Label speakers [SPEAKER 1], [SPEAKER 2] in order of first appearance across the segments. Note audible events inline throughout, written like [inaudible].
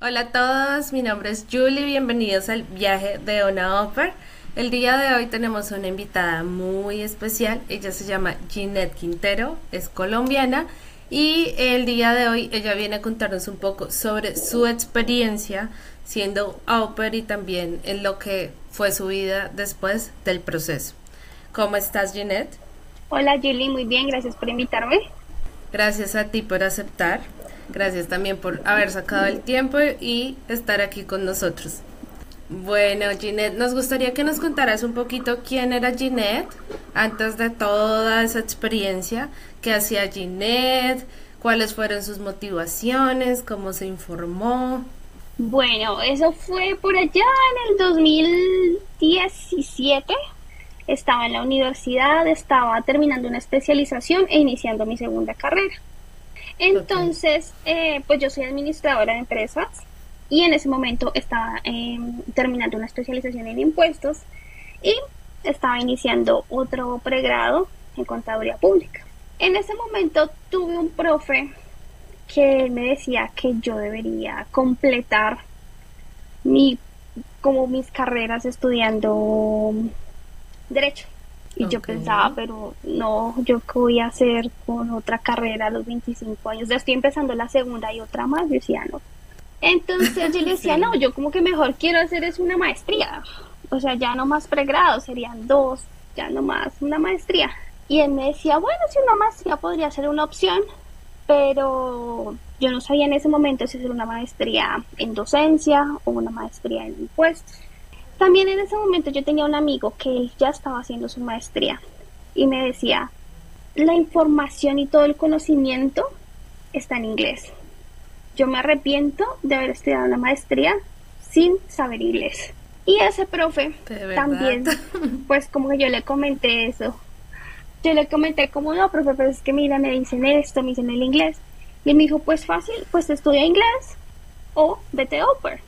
[SPEAKER 1] Hola a todos, mi nombre es Julie, bienvenidos al viaje de Ona Upper. El día de hoy tenemos una invitada muy especial, ella se llama Ginette Quintero, es colombiana y el día de hoy ella viene a contarnos un poco sobre su experiencia siendo au y también en lo que fue su vida después del proceso. ¿Cómo estás, Ginette?
[SPEAKER 2] Hola, Julie, muy bien, gracias por invitarme.
[SPEAKER 1] Gracias a ti por aceptar. Gracias también por haber sacado el tiempo y estar aquí con nosotros. Bueno, Ginette, nos gustaría que nos contaras un poquito quién era Ginette antes de toda esa experiencia, qué hacía Ginette, cuáles fueron sus motivaciones, cómo se informó.
[SPEAKER 2] Bueno, eso fue por allá en el 2017. Estaba en la universidad, estaba terminando una especialización e iniciando mi segunda carrera. Entonces, eh, pues yo soy administradora de empresas y en ese momento estaba em, terminando una especialización en impuestos y estaba iniciando otro pregrado en contaduría pública. En ese momento tuve un profe que me decía que yo debería completar mi como mis carreras estudiando derecho y yo pensaba, pero no, yo qué voy a hacer con otra carrera a los 25 años. Ya estoy empezando la segunda y otra más. Yo decía, no. Entonces yo le [laughs] decía, no, yo como que mejor quiero hacer es una maestría. O sea, ya no más pregrado, serían dos, ya no más una maestría. Y él me decía, bueno, si una maestría podría ser una opción, pero yo no sabía en ese momento si hacer una maestría en docencia o una maestría en impuestos. También en ese momento yo tenía un amigo que ya estaba haciendo su maestría y me decía, la información y todo el conocimiento está en inglés. Yo me arrepiento de haber estudiado la maestría sin saber inglés. Y ese profe también, [laughs] pues como que yo le comenté eso. Yo le comenté como, no, profe, pero es que mira, me dicen esto, me dicen el inglés. Y él me dijo, pues fácil, pues estudia inglés o vete a Upper.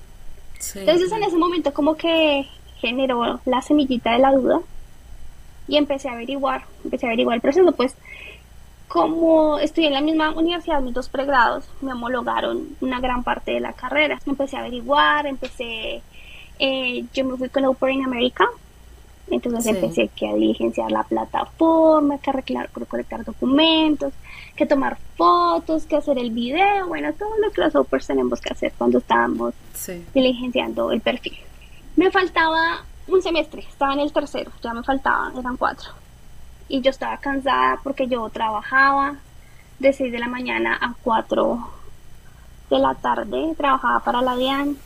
[SPEAKER 2] Entonces en ese momento como que generó la semillita de la duda y empecé a averiguar, empecé a averiguar el proceso, pues como estudié en la misma universidad, mis dos pregrados, me homologaron una gran parte de la carrera. Empecé a averiguar, empecé, eh, yo me fui con Open in America, entonces empecé que a diligenciar la plataforma, que a recolectar documentos, que tomar fotos, que hacer el video, bueno, todo lo que los Opers tenemos que hacer cuando estábamos diligenciando el perfil. Me faltaba un semestre, estaba en el tercero, ya me faltaban, eran cuatro. Y yo estaba cansada porque yo trabajaba de 6 de la mañana a 4 de la tarde, trabajaba para la DIAN,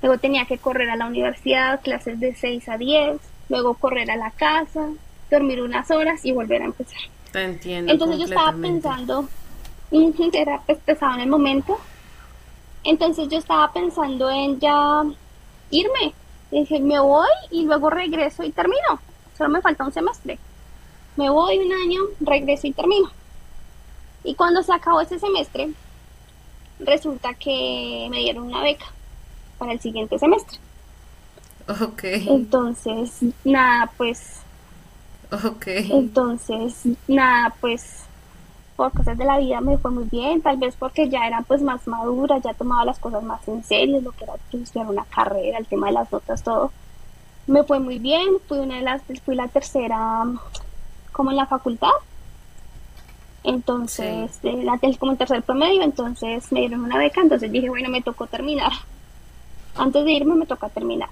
[SPEAKER 2] luego tenía que correr a la universidad, clases de 6 a 10, luego correr a la casa, dormir unas horas y volver a empezar.
[SPEAKER 1] Te entiendo.
[SPEAKER 2] Entonces yo estaba pensando, era pues, pesado en el momento, entonces yo estaba pensando en ya irme. dije, me voy y luego regreso y termino. Solo me falta un semestre. Me voy un año, regreso y termino. Y cuando se acabó ese semestre, resulta que me dieron una beca para el siguiente semestre.
[SPEAKER 1] Ok.
[SPEAKER 2] Entonces, nada, pues.
[SPEAKER 1] Ok.
[SPEAKER 2] Entonces, nada, pues. Por cosas de la vida me fue muy bien, tal vez porque ya era pues más madura, ya tomaba las cosas más en serio, lo que era estudiar una carrera, el tema de las notas, todo. Me fue muy bien, fui una de las, fui la tercera como en la facultad. Entonces, la, como el tercer promedio, entonces me dieron una beca, entonces dije, bueno, me tocó terminar. Antes de irme me toca terminar.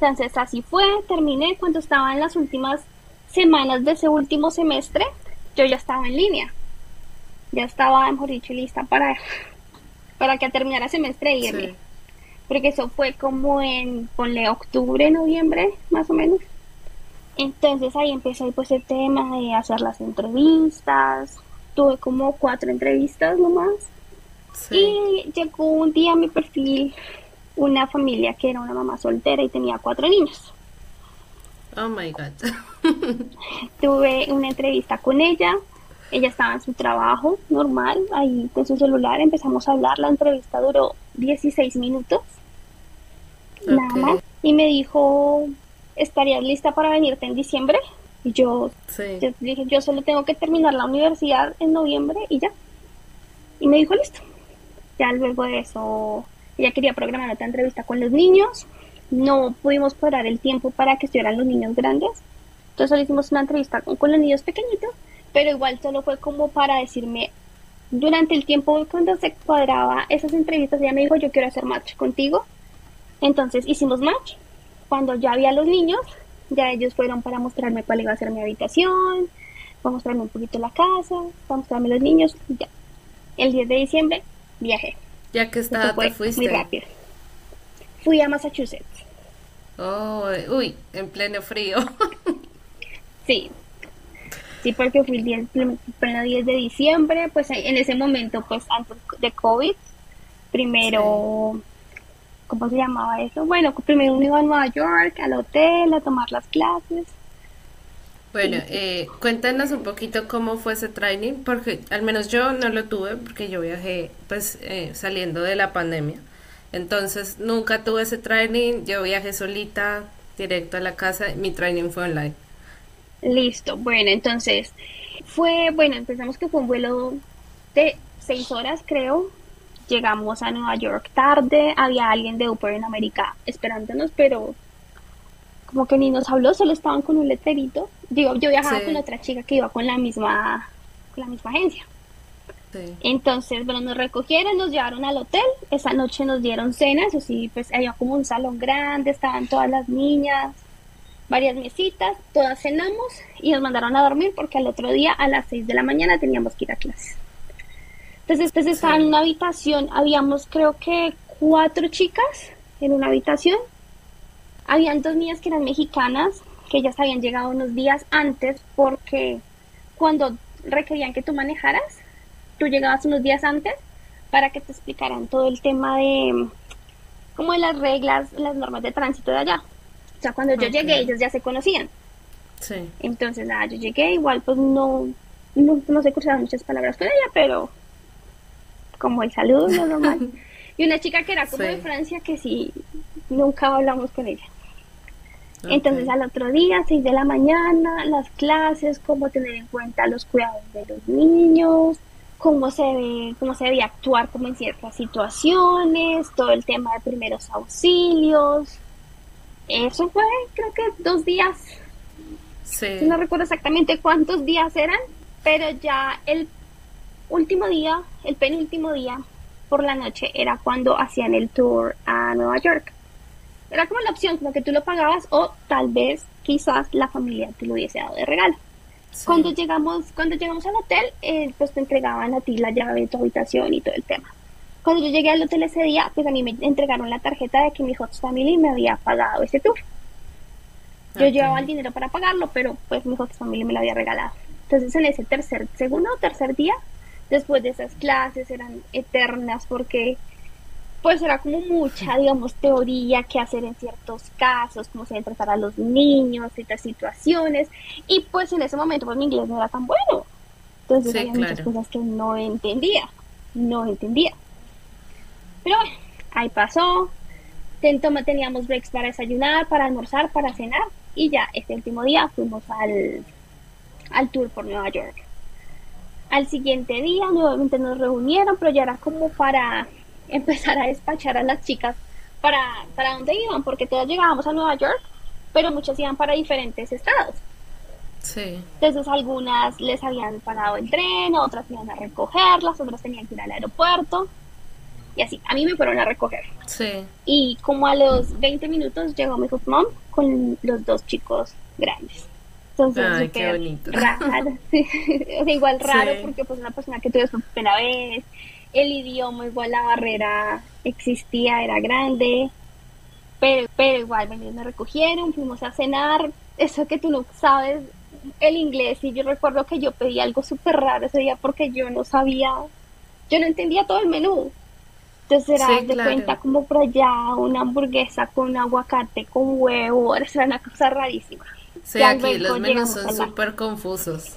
[SPEAKER 2] Entonces así fue, terminé cuando estaba en las últimas semanas de ese último semestre, yo ya estaba en línea. Ya estaba, mejor dicho, lista para, para que terminara el semestre y irme. Porque eso fue como en, ponle, octubre, noviembre, más o menos. Entonces ahí empezó pues el tema de hacer las entrevistas. Tuve como cuatro entrevistas nomás. Y llegó un día mi perfil una familia que era una mamá soltera y tenía cuatro niños.
[SPEAKER 1] Oh my God. [laughs]
[SPEAKER 2] Tuve una entrevista con ella. Ella estaba en su trabajo normal, ahí con su celular. Empezamos a hablar. La entrevista duró 16 minutos. Nada más. Y me dijo: ¿Estarías lista para venirte en diciembre? Y yo, yo dije: Yo solo tengo que terminar la universidad en noviembre y ya. Y me dijo: Listo. Ya luego de eso, ella quería programar otra entrevista con los niños. No pudimos parar el tiempo para que estuvieran los niños grandes. Entonces solo hicimos una entrevista con, los niños pequeñitos, pero igual solo fue como para decirme, durante el tiempo cuando se cuadraba esas entrevistas, ella me dijo, yo quiero hacer match contigo. Entonces hicimos match. Cuando ya había los niños, ya ellos fueron para mostrarme cuál iba a ser mi habitación, para mostrarme un poquito la casa, para mostrarme los niños. Ya. El 10 de diciembre viajé.
[SPEAKER 1] ¿Ya que estaba te fuiste?
[SPEAKER 2] Muy rápido. Fui a Massachusetts.
[SPEAKER 1] Oh, uy, en pleno frío. [laughs]
[SPEAKER 2] sí. Sí, porque fui el 10, pleno 10 de diciembre, pues en ese momento, pues antes de COVID, primero, ¿cómo se llamaba eso? Bueno, primero uno iba a Nueva York, al hotel, a tomar las clases.
[SPEAKER 1] Bueno, eh, cuéntanos un poquito cómo fue ese training, porque al menos yo no lo tuve, porque yo viajé pues eh, saliendo de la pandemia. Entonces nunca tuve ese training, yo viajé solita, directo a la casa, mi training fue online.
[SPEAKER 2] Listo, bueno, entonces fue, bueno, empezamos que fue un vuelo de seis horas, creo. Llegamos a Nueva York tarde, había alguien de Uber en América esperándonos, pero como que ni nos habló, solo estaban con un letrerito. Digo, yo viajaba con otra chica que iba con la misma, con la misma agencia. Entonces, bueno, nos recogieron, nos llevaron al hotel. Esa noche nos dieron cenas, o sí, pues había como un salón grande, estaban todas las niñas, varias mesitas, todas cenamos y nos mandaron a dormir porque al otro día a las 6 de la mañana teníamos que ir a clases. Entonces, pues estaba en una habitación, habíamos creo que cuatro chicas en una habitación. Habían dos niñas que eran mexicanas, que ellas habían llegado unos días antes porque cuando requerían que tú manejaras, tú llegabas unos días antes para que te explicaran todo el tema de como de las reglas, las normas de tránsito de allá. O sea, cuando yo llegué, ellos ya se conocían. Sí. Entonces, nada, yo llegué, igual pues no, no, no sé cruzar muchas palabras con ella, pero como el saludo, no normal. [laughs] y una chica que era como de Francia que sí, nunca hablamos con ella. Entonces al otro día, 6 de la mañana, las clases, cómo tener en cuenta los cuidados de los niños, cómo se ve, cómo se debe actuar como en ciertas situaciones, todo el tema de primeros auxilios, eso fue, creo que dos días. Sí. No recuerdo exactamente cuántos días eran, pero ya el último día, el penúltimo día por la noche era cuando hacían el tour a Nueva York. Era como la opción, como que tú lo pagabas o tal vez quizás la familia te lo hubiese dado de regalo. Cuando llegamos, cuando llegamos al hotel, eh, pues te entregaban a ti la llave de tu habitación y todo el tema. Cuando yo llegué al hotel ese día, pues a mí me entregaron la tarjeta de que mi host family me había pagado ese tour. Yo llevaba el dinero para pagarlo, pero pues mi host family me lo había regalado. Entonces en ese tercer, segundo o tercer día, después de esas clases eran eternas porque pues era como mucha, digamos, teoría que hacer en ciertos casos, cómo se debe tratar a los niños, ciertas situaciones, y pues en ese momento pues mi inglés no era tan bueno. Entonces había muchas cosas que no entendía, no entendía. Pero bueno, ahí pasó. Teníamos breaks para desayunar, para almorzar, para cenar. Y ya este último día fuimos al, al tour por Nueva York. Al siguiente día nuevamente nos reunieron, pero ya era como para empezar a despachar a las chicas para, para dónde iban, porque todas llegábamos a Nueva York, pero muchas iban para diferentes estados. Sí. Entonces algunas les habían parado el tren, otras iban a recogerlas, otras tenían que ir al aeropuerto y así. A mí me fueron a recoger. Sí. Y como a los 20 minutos llegó mi mom con los dos chicos grandes. Entonces, Ay, qué bonito. Raro, [laughs] igual raro porque pues una persona que tuve su primera vez, el idioma igual la barrera existía, era grande, pero, pero igual me recogieron, fuimos a cenar, eso que tú no sabes el inglés y yo recuerdo que yo pedí algo súper raro ese día porque yo no sabía, yo no entendía todo el menú. Entonces era de cuenta como por allá una hamburguesa con aguacate, con huevo, era una cosa rarísima.
[SPEAKER 1] Sí, aquí los menús son súper confusos.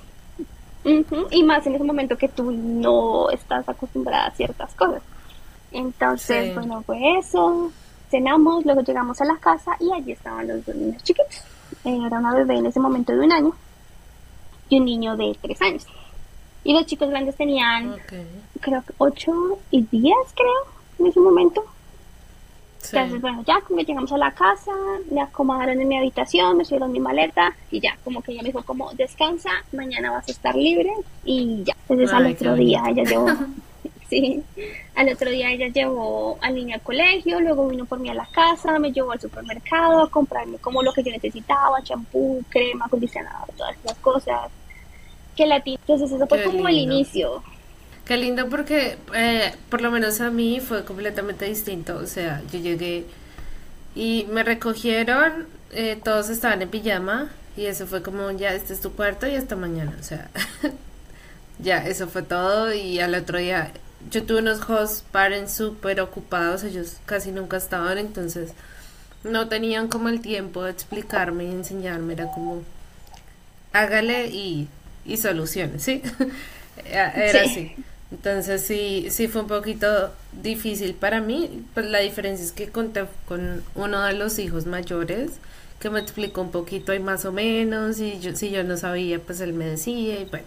[SPEAKER 2] Y más en ese momento que tú no estás acostumbrada a ciertas cosas. Entonces, bueno, fue eso. Cenamos, luego llegamos a la casa y allí estaban los dos niños chiquitos. Era una bebé en ese momento de un año y un niño de tres años. Y los chicos grandes tenían, creo que 8 y 10, creo, en ese momento. Entonces, bueno, ya como llegamos a la casa, me acomodaron en mi habitación, me subieron mi maleta y ya, como que ella me dijo como, descansa, mañana vas a estar libre y ya. Entonces al otro día ella llevó, [laughs] sí, al otro día ella llevó al niño al colegio, luego vino por mí a la casa, me llevó al supermercado a comprarme como lo que yo necesitaba, champú, crema, acondicionador, todas esas cosas. Que la Entonces eso fue como el inicio
[SPEAKER 1] Qué lindo porque eh, por lo menos a mí fue completamente distinto. O sea, yo llegué y me recogieron, eh, todos estaban en pijama y eso fue como ya, este es tu cuarto y hasta mañana. O sea, [laughs] ya, eso fue todo y al otro día yo tuve unos host parents súper ocupados, ellos casi nunca estaban, entonces no tenían como el tiempo de explicarme y enseñarme, era como hágale y, y solucione, ¿sí? [laughs] Era así. Entonces sí, sí fue un poquito difícil para mí. Pues la diferencia es que conté con uno de los hijos mayores que me explicó un poquito y más o menos y yo, si yo no sabía pues él me decía y bueno.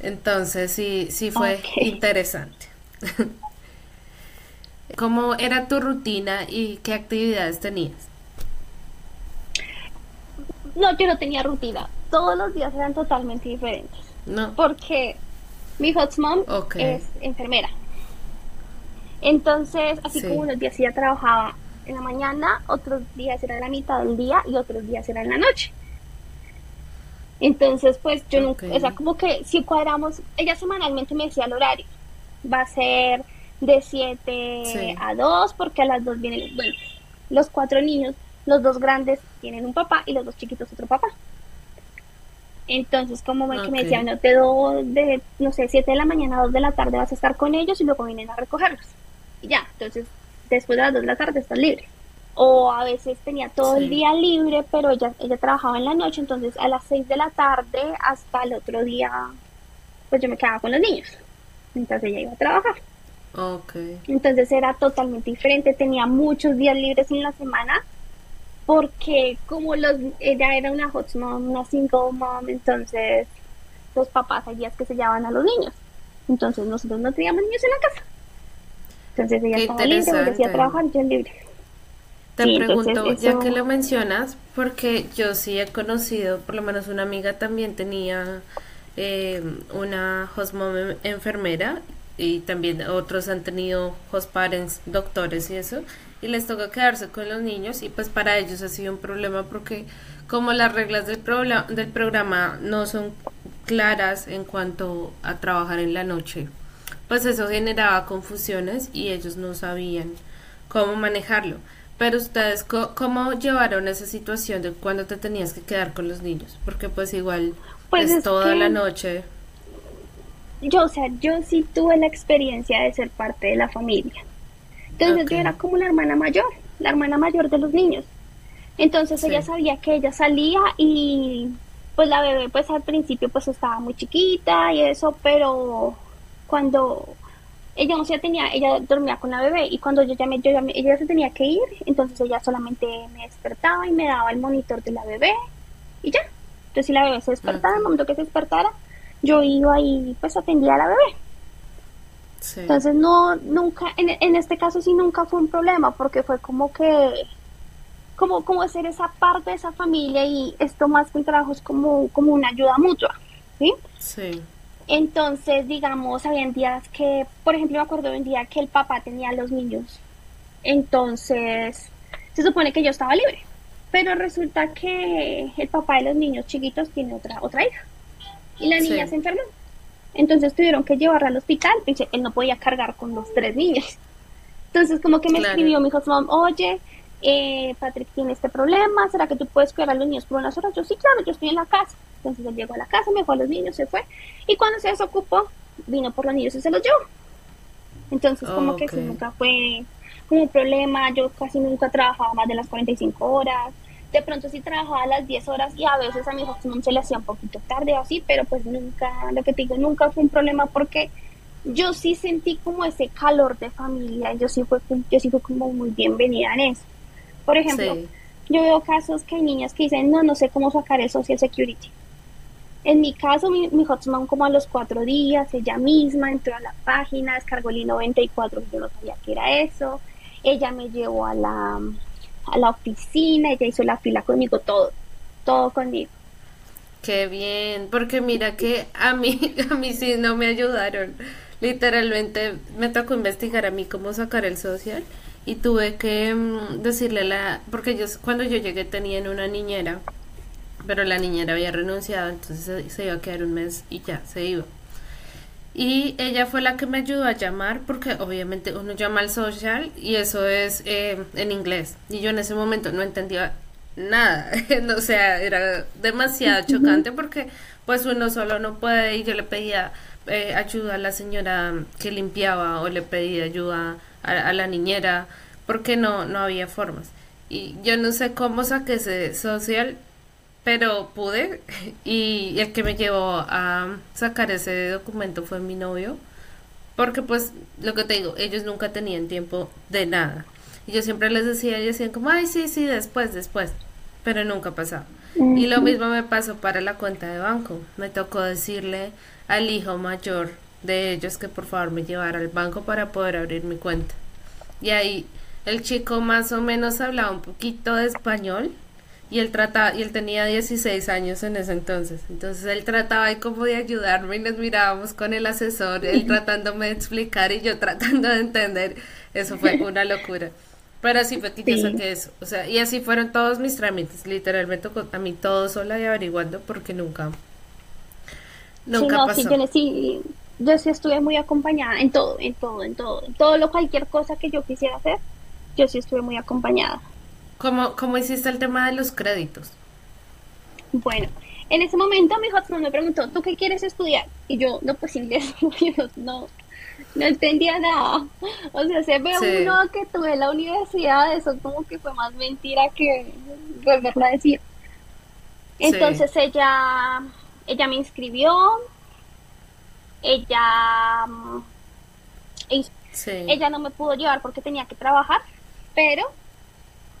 [SPEAKER 1] Entonces sí, sí fue interesante. [laughs] ¿Cómo era tu rutina y qué actividades tenías?
[SPEAKER 2] No, yo no tenía rutina. Todos los días eran totalmente diferentes. No. Porque mi hot mom es enfermera. Entonces, así como unos días ella trabajaba en la mañana, otros días era la mitad del día y otros días era en la noche. Entonces, pues yo nunca, o sea, como que si cuadramos, ella semanalmente me decía el horario. Va a ser de 7 a 2, porque a las 2 vienen, bueno, los cuatro niños, los dos grandes tienen un papá y los dos chiquitos otro papá. Entonces, como que me decían, no te doy de, no sé, 7 de la mañana a 2 de la tarde vas a estar con ellos y luego vienen a recogerlos. Y ya, entonces, después de las 2 de la tarde estás libre. O a veces tenía todo el día libre, pero ella, ella trabajaba en la noche, entonces a las 6 de la tarde hasta el otro día, pues yo me quedaba con los niños. Entonces ella iba a trabajar. Okay. Entonces era totalmente diferente, tenía muchos días libres en la semana porque como los ella era una hot mom, una single mom, entonces los papás hay días que se llevaban a los niños. Entonces nosotros no teníamos niños en la casa. Entonces ella estaba libre, decía trabajar, yo libre.
[SPEAKER 1] Te pregunto, ya que lo mencionas, porque yo sí he conocido, por lo menos una amiga también tenía eh, una host mom enfermera y también otros han tenido host parents, doctores y eso y les toca quedarse con los niños y pues para ellos ha sido un problema porque como las reglas del, del programa no son claras en cuanto a trabajar en la noche, pues eso generaba confusiones y ellos no sabían cómo manejarlo. Pero ustedes, ¿cómo llevaron esa situación de cuando te tenías que quedar con los niños? Porque pues igual pues es, toda la noche.
[SPEAKER 2] Yo, o sea, yo sí tuve la experiencia de ser parte de la familia. Entonces yo era como la hermana mayor, la hermana mayor de los niños. Entonces ella sabía que ella salía y pues la bebé pues al principio pues estaba muy chiquita y eso, pero cuando ella no se tenía, ella dormía con la bebé y cuando yo llamé, yo llamé, ella se tenía que ir, entonces ella solamente me despertaba y me daba el monitor de la bebé y ya. Entonces si la bebé se despertaba, en el momento que se despertara, yo iba y pues atendía a la bebé. Entonces no, nunca, en, en, este caso sí nunca fue un problema porque fue como que, como, como ser esa parte de esa familia y esto más que un trabajo es como, como una ayuda mutua, ¿sí? Sí. Entonces, digamos, había días que, por ejemplo, me acuerdo de un día que el papá tenía a los niños. Entonces, se supone que yo estaba libre. Pero resulta que el papá de los niños chiquitos tiene otra, otra hija. Y la niña se enfermó. Entonces tuvieron que llevarla al hospital, porque él no podía cargar con los tres niños. Entonces como que me escribió mi hijo, oye, eh, Patrick tiene este problema, ¿será que tú puedes cuidar a los niños por unas horas? Yo sí, claro, yo estoy en la casa. Entonces él llegó a la casa, me dejó a los niños, se fue. Y cuando se desocupó, vino por los niños y se los llevó. Entonces como que sí, nunca fue como un problema, yo casi nunca trabajaba más de las 45 horas de pronto sí trabajaba a las 10 horas y a veces a mi hijo se le hacía un poquito tarde o así, pero pues nunca, lo que te digo, nunca fue un problema porque yo sí sentí como ese calor de familia, yo sí fue, yo sí fui como muy bienvenida en eso. Por ejemplo, yo veo casos que hay niñas que dicen, no, no sé cómo sacar el Social Security. En mi caso, mi, mi hotspot como a los cuatro días, ella misma entró a la página, descargó el I-94, yo no sabía qué era eso. Ella me llevó a la, a la oficina, ella hizo la fila conmigo, todo, todo conmigo.
[SPEAKER 1] Qué bien, porque mira que a mí, [laughs] a mí sí no me ayudaron. Literalmente me tocó investigar a mí cómo sacar el social y tuve que mm, decirle la, porque yo cuando yo llegué tenían una niñera pero la niñera había renunciado, entonces se, iba a quedar un mes y ya, se iba. Y ella fue la que me ayudó a llamar, porque obviamente uno llama al social y eso es eh, en inglés. Y yo en ese momento no entendía nada, [laughs] o sea, era demasiado chocante porque pues uno solo no puede y yo le pedía eh, ayuda a la señora que limpiaba o le pedía ayuda a, a, la niñera porque no, no había formas. Y yo no sé cómo saqué ese social, pero pude [laughs] y el que me llevó a sacar ese documento fue mi novio, porque pues lo que te digo, ellos nunca tenían tiempo de nada. Y yo siempre les decía, ellos decían como, ay, sí, sí, después, después, pero nunca pasaba. Y lo mismo me pasó para la cuenta de banco. Me tocó decirle al hijo mayor de ellos que por favor me llevara al banco para poder abrir mi cuenta. Y ahí el chico más o menos hablaba un poquito de español y él trataba, y él tenía 16 años en ese entonces, entonces él trataba ahí como de ayudarme y nos mirábamos con el asesor, él [laughs] tratándome de explicar y yo tratando de entender, eso fue [laughs] una locura. Pero así fue que yo saqué eso, o sea, y así fueron todos mis trámites, literalmente a mí todo sola y averiguando porque nunca,
[SPEAKER 2] nunca pasó. Sí, yo, sí, yo sí estuve muy acompañada en todo, en todo, en todo, en todo lo cualquier cosa que yo quisiera hacer, yo sí estuve muy acompañada.
[SPEAKER 1] ¿Cómo, ¿Cómo hiciste el tema de los créditos?
[SPEAKER 2] Bueno, en ese momento mi hotspot me preguntó, ¿tú qué quieres estudiar? Y yo, no, pues inglés, [laughs] no, no entendía nada. O sea, se ve uno que tuve en la universidad, eso como que fue más mentira que volverlo a decir. Entonces ella, ella me inscribió, ella, mm, ella no me pudo llevar porque tenía que trabajar, pero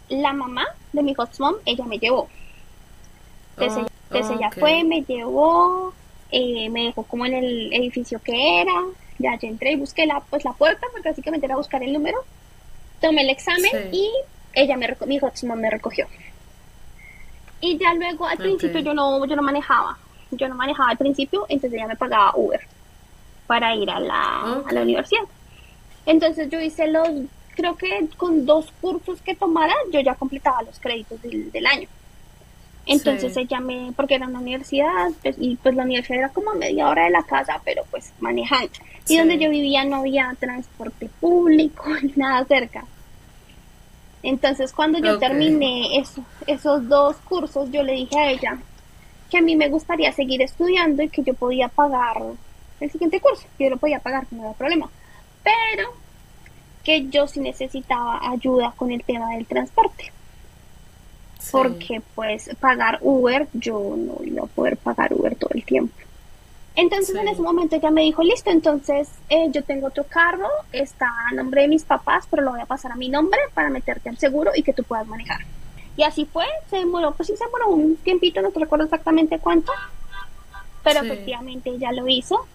[SPEAKER 2] la mamá de mi host mom, ella me llevó. Entonces, ella fue, me llevó, eh, me dejó como en el edificio que era, ya yo entré y busqué la, pues, la puerta, porque básicamente era buscar el número, tomé el examen y ella me mi host mom me recogió. Y ya luego al principio yo no, yo no manejaba, yo no manejaba al principio, entonces ella me pagaba Uber para ir a la, a la universidad. Entonces yo hice los creo que con dos cursos que tomara yo ya completaba los créditos del, año. Entonces ella me, porque era una universidad, pues, y pues la universidad era como a media hora de la casa, pero pues manejando. Y donde yo vivía no había transporte público [laughs] ni nada cerca. Entonces cuando yo terminé eso, esos dos cursos, yo le dije a ella que a mí me gustaría seguir estudiando y que yo podía pagar el siguiente curso, que yo lo podía pagar, no había problema. Pero que yo sí necesitaba ayuda con el tema del transporte. Porque pues pagar Uber, yo no iba a poder pagar Uber todo el tiempo. Entonces en ese momento ella me dijo, listo, entonces eh, yo tengo otro carro, está a nombre de mis papás, pero lo voy a pasar a mi nombre para meterte al seguro y que tú puedas manejar. Y así fue, se demoró, pues sí se demoró un tiempito, no te recuerdo exactamente cuánto, pero efectivamente ella lo hizo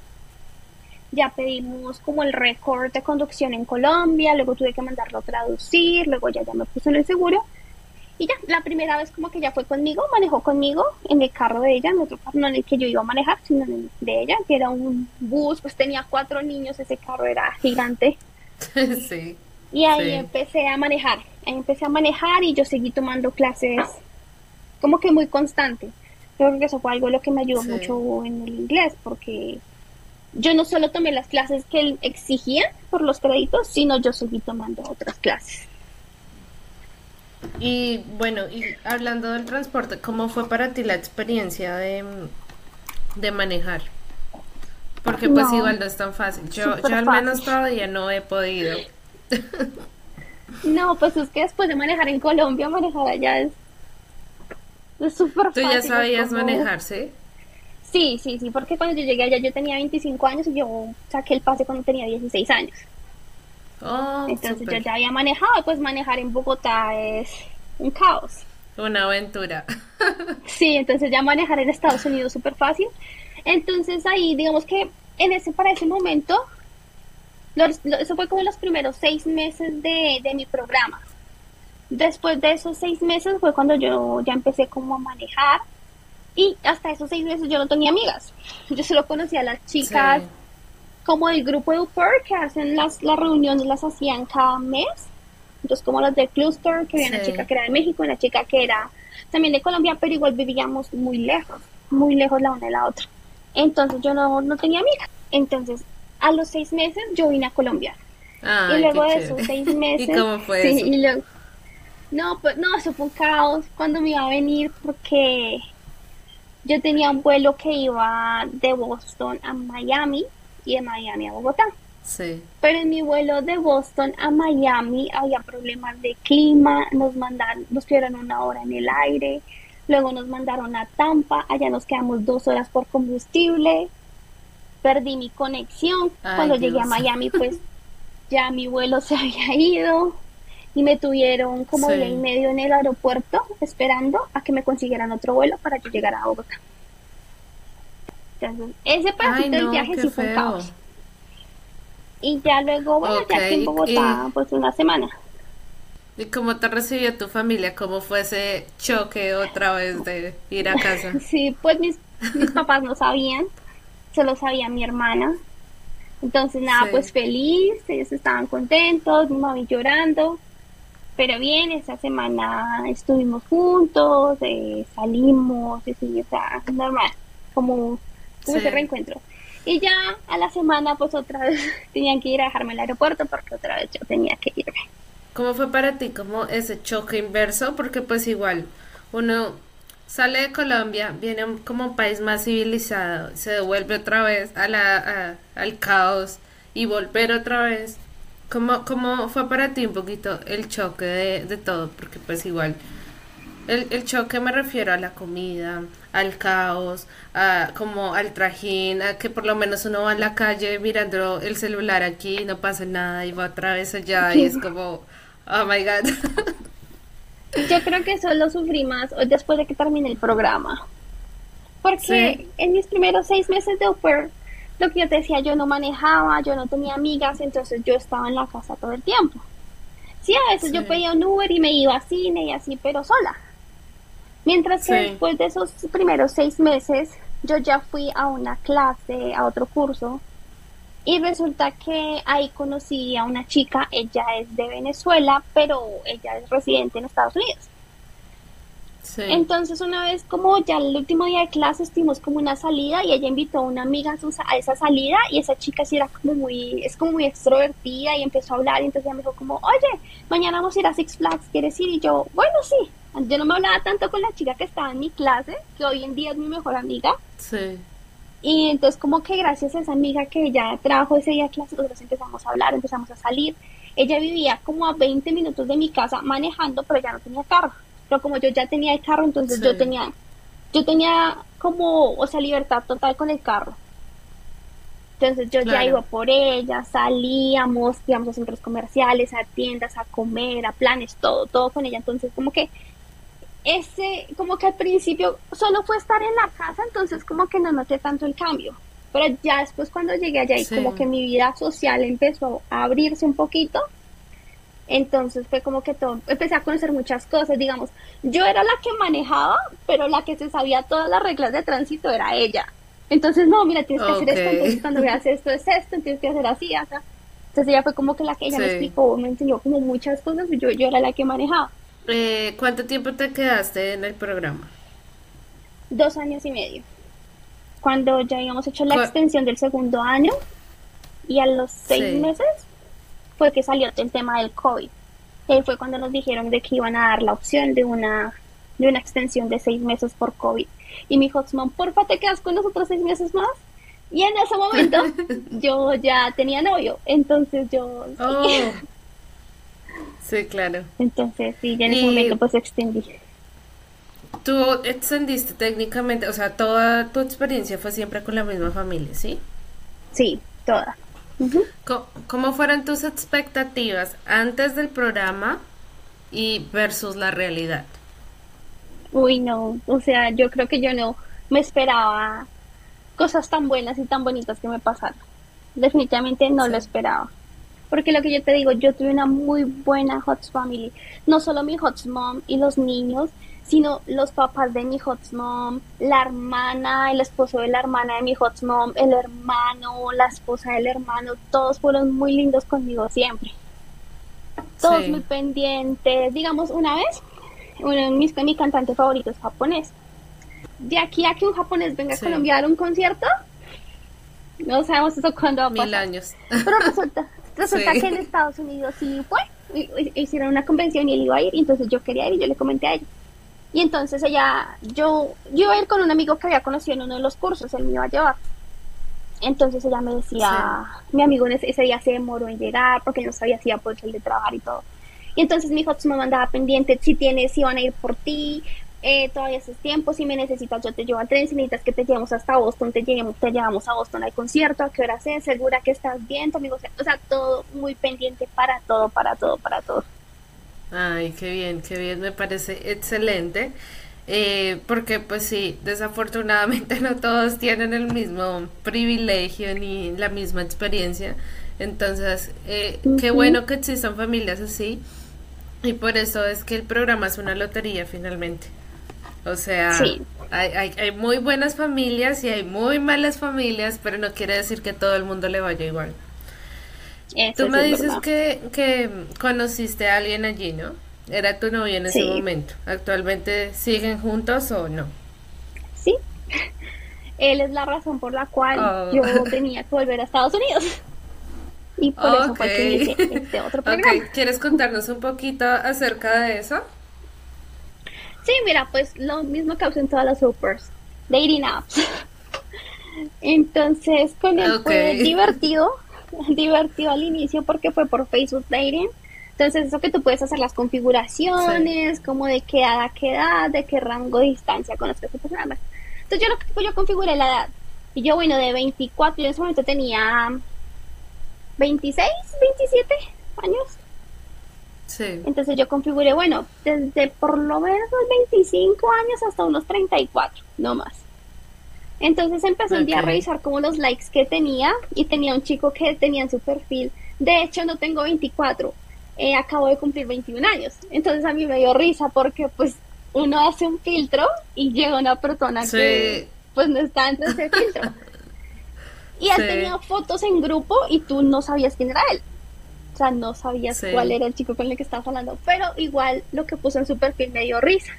[SPEAKER 2] ya pedimos como el récord de conducción en Colombia, luego tuve que mandarlo a traducir, luego ya, ya me puse en el seguro. Y ya, la primera vez como que ya fue conmigo, manejó conmigo en el carro de ella, en otro carro, no en el que yo iba a manejar, sino en el de ella, que era un bus, pues tenía cuatro niños, ese carro era gigante. [laughs]
[SPEAKER 1] sí.
[SPEAKER 2] Y ahí empecé a manejar, ahí empecé a manejar y yo seguí tomando clases como que muy constante. Creo que eso fue algo lo que me ayudó mucho en el inglés, porque yo no solo tomé las clases que él exigía por los créditos, sino yo seguí tomando otras clases.
[SPEAKER 1] Y bueno, y hablando del transporte, ¿cómo fue para ti la experiencia de, de manejar? Porque pues igual no es tan fácil. Yo, yo al menos todavía no he podido.
[SPEAKER 2] no, pues es que después de manejar en Colombia, manejar allá es súper fácil.
[SPEAKER 1] ¿Tú ya sabías manejar, sí?
[SPEAKER 2] Sí, sí, sí, porque cuando yo llegué allá yo tenía 25 años y yo saqué el pase cuando tenía 16 años.
[SPEAKER 1] Oh,
[SPEAKER 2] Entonces yo ya había manejado, pues manejar en Bogotá es un caos.
[SPEAKER 1] Una aventura. [laughs]
[SPEAKER 2] sí, entonces ya manejar en Estados Unidos súper fácil. Entonces ahí, digamos que en ese, para ese momento, eso fue como los primeros seis meses de, de mi programa. Después de esos seis meses fue cuando yo ya empecé como a manejar y hasta esos seis meses yo no tenía amigas. [laughs] Yo solo conocía a las chicas como del grupo de UPER que hacen las, las reuniones, las hacían cada mes. Entonces como las de Cluster, que había una chica que era de México, una chica que era también de Colombia, pero igual vivíamos muy lejos, muy lejos la una de la otra. Entonces yo no, no tenía amigas. Entonces a los seis meses yo vine a Colombia. y luego de esos seis meses... [laughs]
[SPEAKER 1] ¿Y cómo fue eso?
[SPEAKER 2] no, pues no, eso fue un caos cuando me iba a venir porque yo tenía un vuelo que iba de Boston a Miami y de Miami a Bogotá.
[SPEAKER 1] Sí.
[SPEAKER 2] Pero en mi vuelo de Boston a Miami había problemas de clima, nos mandaron, nos quedaron una hora en el aire, luego nos mandaron a Tampa, allá nos quedamos dos horas por combustible, perdí mi conexión, cuando llegué a Miami pues [laughs] ya mi vuelo se había ido y me tuvieron como día y medio en el aeropuerto esperando a que me consiguieran otro vuelo para yo llegar a Bogotá. Entonces, ese pedacito del viaje sí fue un caos. Y ya luego, bueno, ya aquí en Bogotá, pues una semana.
[SPEAKER 1] ¿Y cómo te recibió tu familia? ¿Cómo fue ese choque otra vez de ir a casa? [laughs]
[SPEAKER 2] sí, pues mis, mis [laughs] papás no sabían, solo sabía mi hermana. Entonces, nada, pues feliz, ellos estaban contentos, mi mami llorando. Pero bien, esa semana estuvimos juntos, eh, salimos, o sea, normal, como, ese reencuentro. Y ya a la semana, pues otra vez [laughs] tenían que ir a dejarme al aeropuerto porque otra vez yo tenía que irme.
[SPEAKER 1] ¿Cómo fue para ti como ese choque inverso? Porque pues igual uno sale de Colombia, viene como un país más civilizado, se devuelve otra vez a la, al caos y volver otra vez. ¿Cómo, ¿Cómo fue para ti un poquito el choque de, de todo? Porque pues igual el, el, choque me refiero a la comida, al caos, a como al trajín, a que por lo menos uno va a la calle mirando el celular aquí y no pasa nada y va otra vez allá y es [laughs] como, oh my god.
[SPEAKER 2] Yo creo que eso lo sufrí más después de que terminé el programa. Porque en mis primeros seis meses de Uber, lo que yo te decía, yo no manejaba, yo no tenía amigas, entonces yo estaba en la casa todo el tiempo. Sí, a veces yo pedía un Uber y me iba a cine y así, pero sola. Mientras que después de esos primeros seis meses, yo ya fui a una clase, a otro curso, y resulta que ahí conocí a una chica, ella es de Venezuela, pero ella es residente en Estados Unidos. Entonces una vez como ya el último día de clase estuvimos como una salida y ella invitó a una amiga a, esa salida y esa chica sí era como muy, es como muy extrovertida y empezó a hablar y entonces ella me dijo como, oye, mañana vamos a ir a Six Flags, ¿quieres ir? Y yo, bueno, sí. Yo no me hablaba tanto con la chica que estaba en mi clase, que hoy en día es mi mejor amiga.
[SPEAKER 1] Sí.
[SPEAKER 2] Y entonces como que gracias a esa amiga que ya trajo ese día a clase, nosotros empezamos a hablar, empezamos a salir. Ella vivía como a 20 minutos de mi casa manejando, pero ya no tenía carro pero como yo ya tenía el carro, entonces yo tenía, yo tenía como, o sea, libertad total con el carro. Entonces yo ya iba por ella, salíamos, íbamos a centros comerciales, a tiendas, a comer, a planes, todo, todo con ella. Entonces como que ese, como que al principio solo fue estar en la casa, entonces como que no noté tanto el cambio. Pero ya después cuando llegué allá y como que mi vida social empezó a abrirse un poquito, entonces fue como que todo, empecé a conocer muchas cosas, digamos, yo era la que manejaba, pero la que se sabía todas las reglas de tránsito era ella. Entonces, no, mira, tienes que hacer esto, entonces cuando veas esto es esto, tienes que hacer así, o Entonces ella fue como que la que ella me explicó, me enseñó como muchas cosas, y yo, yo era la que manejaba.
[SPEAKER 1] Eh, ¿Cuánto tiempo te quedaste en el programa?
[SPEAKER 2] Dos años y medio. Cuando ya habíamos hecho la extensión del segundo año, y a los seis meses fue que salió el tema del COVID. Y fue cuando nos dijeron de que iban a dar la opción de una, de una extensión de seis meses por COVID. Y mi dijo, porfa, te quedas con nosotros seis meses más. Y en ese momento [laughs] yo ya tenía novio, entonces yo...
[SPEAKER 1] Oh. [laughs] Sí, claro.
[SPEAKER 2] Entonces, sí, ya en ese momento pues extendí.
[SPEAKER 1] Tú extendiste técnicamente, o sea, toda tu experiencia fue siempre con la misma familia, ¿sí?
[SPEAKER 2] Sí, toda.
[SPEAKER 1] ¿Cómo fueron tus expectativas antes del programa y versus la realidad?
[SPEAKER 2] Uy, no, o sea, yo creo que yo no me esperaba cosas tan buenas y tan bonitas que me pasaron. Definitivamente no lo esperaba. Porque lo que yo te digo, yo tuve una muy buena HOTS family. No solo mi HOTS mom y los niños, sino los papás de mi HOTS mom, la hermana, el esposo de la hermana de mi HOTS mom, el hermano, la esposa del hermano, todos fueron muy lindos conmigo siempre. Todos muy pendientes. Digamos, una vez, uno de mis, mi cantante favorito es japonés. De aquí a que un japonés venga a Colombia a dar un concierto, no sabemos eso cuándo va a
[SPEAKER 1] pasar. Mil años.
[SPEAKER 2] Pero resulta, [laughs] Resulta que en Estados Unidos sí fue, hicieron una convención y él iba a ir, y entonces yo quería ir y yo le comenté a ella. Y entonces ella, yo, yo iba a ir con un amigo que había conocido en uno de los cursos, él me iba a llevar. Entonces ella me decía, mi amigo ese, día se demoró en llegar porque no sabía si iba a poder salir de trabajar y todo. Y entonces mi hijo me mandaba pendiente si tienes, si van a ir por ti, eh, todavía es tiempo, si me necesitas yo te llevo al tren, si necesitas que te llevemos hasta Boston, te, llevamos, te llevamos a Boston al concierto, a qué hora es, segura que estás bien, tu amigo, o sea, todo muy pendiente para todo, para todo, para todo.
[SPEAKER 1] Ay, qué bien, qué bien, me parece excelente. Eh, porque pues sí, desafortunadamente [laughs] no todos tienen el mismo privilegio ni la misma experiencia. Entonces, eh, qué bueno que existan familias así. Y por eso es que el programa es una lotería finalmente. O sea, hay, hay, muy buenas familias y hay muy malas familias, pero no quiere decir que todo el mundo le vaya igual. Tú me dices que, que conociste a alguien allí, ¿no? Era tu novio en ese momento. ¿Actualmente siguen juntos o no?
[SPEAKER 2] Sí. Él es la razón por la cual oh. yo tenía que volver a Estados Unidos. Y por eso fue que hice este otro programa.
[SPEAKER 1] ¿Quieres contarnos un poquito acerca de eso?
[SPEAKER 2] Sí, mira, pues lo mismo que en todas las supers, dating apps. [laughs] Entonces, con él fue divertido, [laughs] divertido al inicio porque fue por Facebook Dating. Entonces, eso que tú puedes hacer las configuraciones, como de qué edad a qué edad, de qué rango de distancia con las personas. Entonces, yo, lo, yo configuré la edad. Y yo, bueno, de 24, yo en ese momento tenía 26, 27 años. Entonces yo configuré, bueno, desde por lo menos 25 años hasta unos 34, no más. Entonces empecé un día a revisar como los likes que tenía y tenía un chico que tenía en su perfil. De hecho, no tengo 24, eh, acabo de cumplir 21 años. Entonces a mí me dio risa porque pues uno hace un filtro y llega una persona que pues no está entre ese filtro. [laughs] Y él tenía fotos en grupo y tú no sabías quién era él no sabías cuál era el chico con el que estabas hablando, pero igual lo que puso en su perfil me dio risa.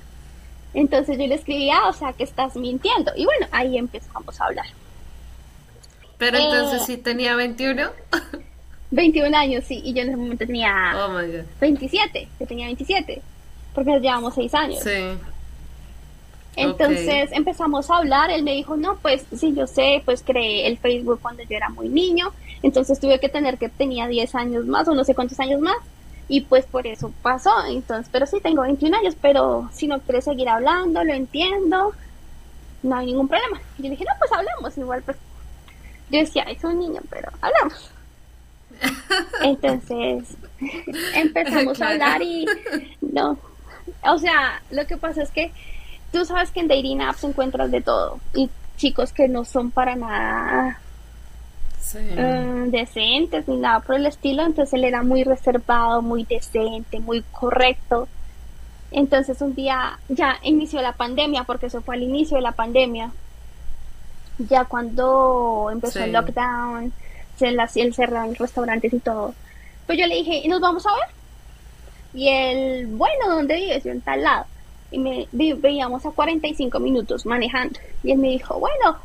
[SPEAKER 2] Entonces yo le escribía, ah, o sea, que estás mintiendo. Y bueno, ahí empezamos a hablar.
[SPEAKER 1] Pero entonces eh, sí tenía 21.
[SPEAKER 2] 21 [laughs] años, sí, y yo en ese momento tenía 27, yo tenía 27, porque nos llevamos 6 años. Sí. Entonces empezamos a hablar, él me dijo, no, pues sí, yo sé, pues creé el Facebook cuando yo era muy niño, entonces tuve que tener que tenía 10 años más o no sé cuántos años más, y pues por eso pasó, entonces, pero sí tengo 21 años, pero si no quieres seguir hablando, lo entiendo, no hay ningún problema. Y yo dije, no, pues hablamos, igual pues, yo decía, es un niño, pero hablamos. [laughs] Entonces [laughs] empezamos a hablar y no, o sea, lo que pasa es que tú sabes que en dating apps encuentras de todo y chicos que no son para nada eh, decentes ni nada por el estilo, entonces él era muy reservado, muy decente, muy correcto. Entonces un día ya inició la pandemia, porque eso fue al inicio de la pandemia, ya cuando empezó el lockdown, se, las, él cerraron restaurantes y todo. Pues yo le dije, ¿y nos vamos a ver? Y él, bueno, ¿dónde vives? Yo en tal lado y me veíamos a 45 minutos manejando. Y él me dijo, bueno,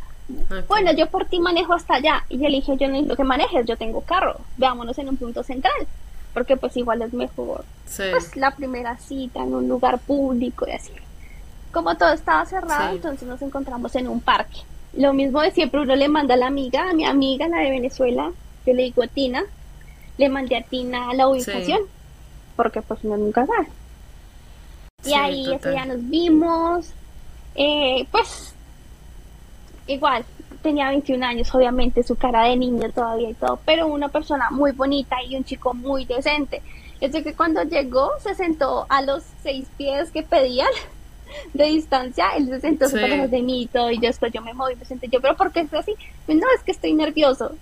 [SPEAKER 2] bueno, yo por ti manejo hasta allá. Y yo le dije, yo no necesito que manejes, yo tengo carro, veámonos en un punto central, porque pues igual es mejor. Pues la primera cita en un lugar público y así. Como todo estaba cerrado, entonces nos encontramos en un parque. Lo mismo de siempre, uno le manda a la amiga, a mi amiga, la de Venezuela, yo le digo a Tina, le mandé a Tina la ubicación, porque pues uno nunca sabe. Y ahí día nos vimos. Eh, pues igual, tenía 21 años, obviamente, su cara de niño todavía y todo, pero una persona muy bonita y un chico muy decente. Es que cuando llegó se sentó a los seis pies que pedían de distancia, él se sentó súper lejos de mí y todo, y yo después yo me moví, me senté yo, pero ¿por qué estoy así? No, es que estoy nervioso.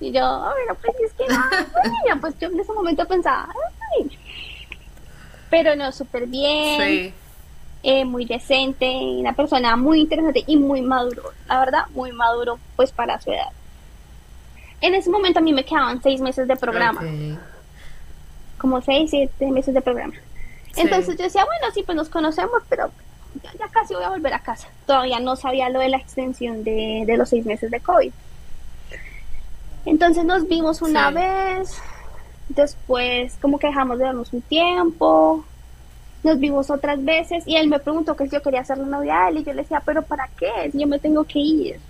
[SPEAKER 2] Y yo, a ver, pues es que no, [laughs] pues yo en ese momento pensaba, Ay. pero no, súper bien. Sí. Eh, muy decente, una persona muy interesante y muy maduro, la verdad, muy maduro pues para su edad. En ese momento a mí me quedaban seis meses de programa, como seis, siete meses de programa. Entonces yo decía, bueno, sí, pues nos conocemos, pero ya, casi voy a volver a casa. Todavía no sabía lo de la extensión de, de los seis meses de COVID. Entonces nos vimos una vez, después como que dejamos de darnos un tiempo, nos vimos otras veces y él me preguntó que si yo quería hacer la novia a él y yo le decía, pero ¿para qué? Si yo me tengo que ir,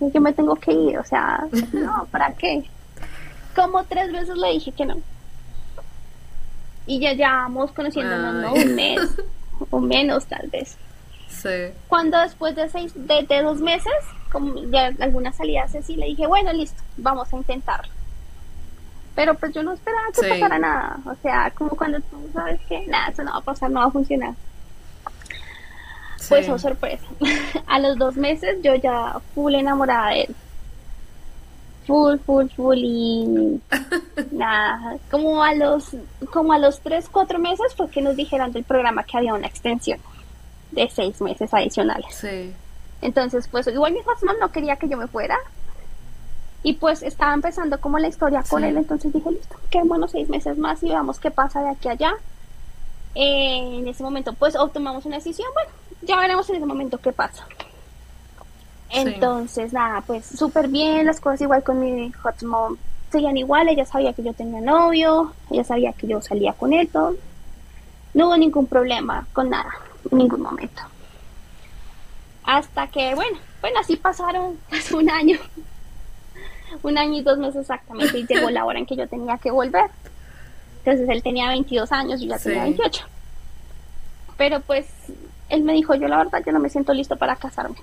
[SPEAKER 2] yo me tengo que ir, o sea, [laughs] no, ¿para qué? Como tres veces le dije que no. Y ya llevamos conociéndonos, ¿no? Un mes [laughs] o menos tal vez. Sí. Cuando después de seis, de, de dos meses, como ya algunas salidas así, le dije, bueno, listo, vamos a intentarlo pero pues yo no esperaba que pasara nada. O sea, como cuando tú sabes que nada, eso no va a pasar, no va a funcionar. Pues oh sorpresa. [laughs] a los dos meses yo ya full enamorada de él. Full, full, full y [laughs] nada. Como a los, como a los tres, cuatro meses fue que nos dijeron del programa que había una extensión de seis meses adicionales. Sí. Entonces, pues igual mi husband no quería que yo me fuera, y pues estaba empezando como la historia con él, entonces dije, listo, bueno seis meses más y veamos qué pasa de aquí a allá. Eh, en ese momento, pues, o tomamos una decisión, bueno, ya veremos en ese momento qué pasa. Entonces, nada, pues súper bien, las cosas igual con mi hot mom seguían igual, ella sabía que yo tenía novio, ella sabía que yo salía con él, todo. No hubo ningún problema con nada, en ningún momento. Hasta que, bueno, bueno, así pasaron, [laughs] pasó un año un año y dos meses exactamente y llegó la hora en que yo tenía que volver. Entonces él tenía 22 años y yo ya tenía 28. Pero pues él me dijo, yo la verdad yo no me siento listo para casarme.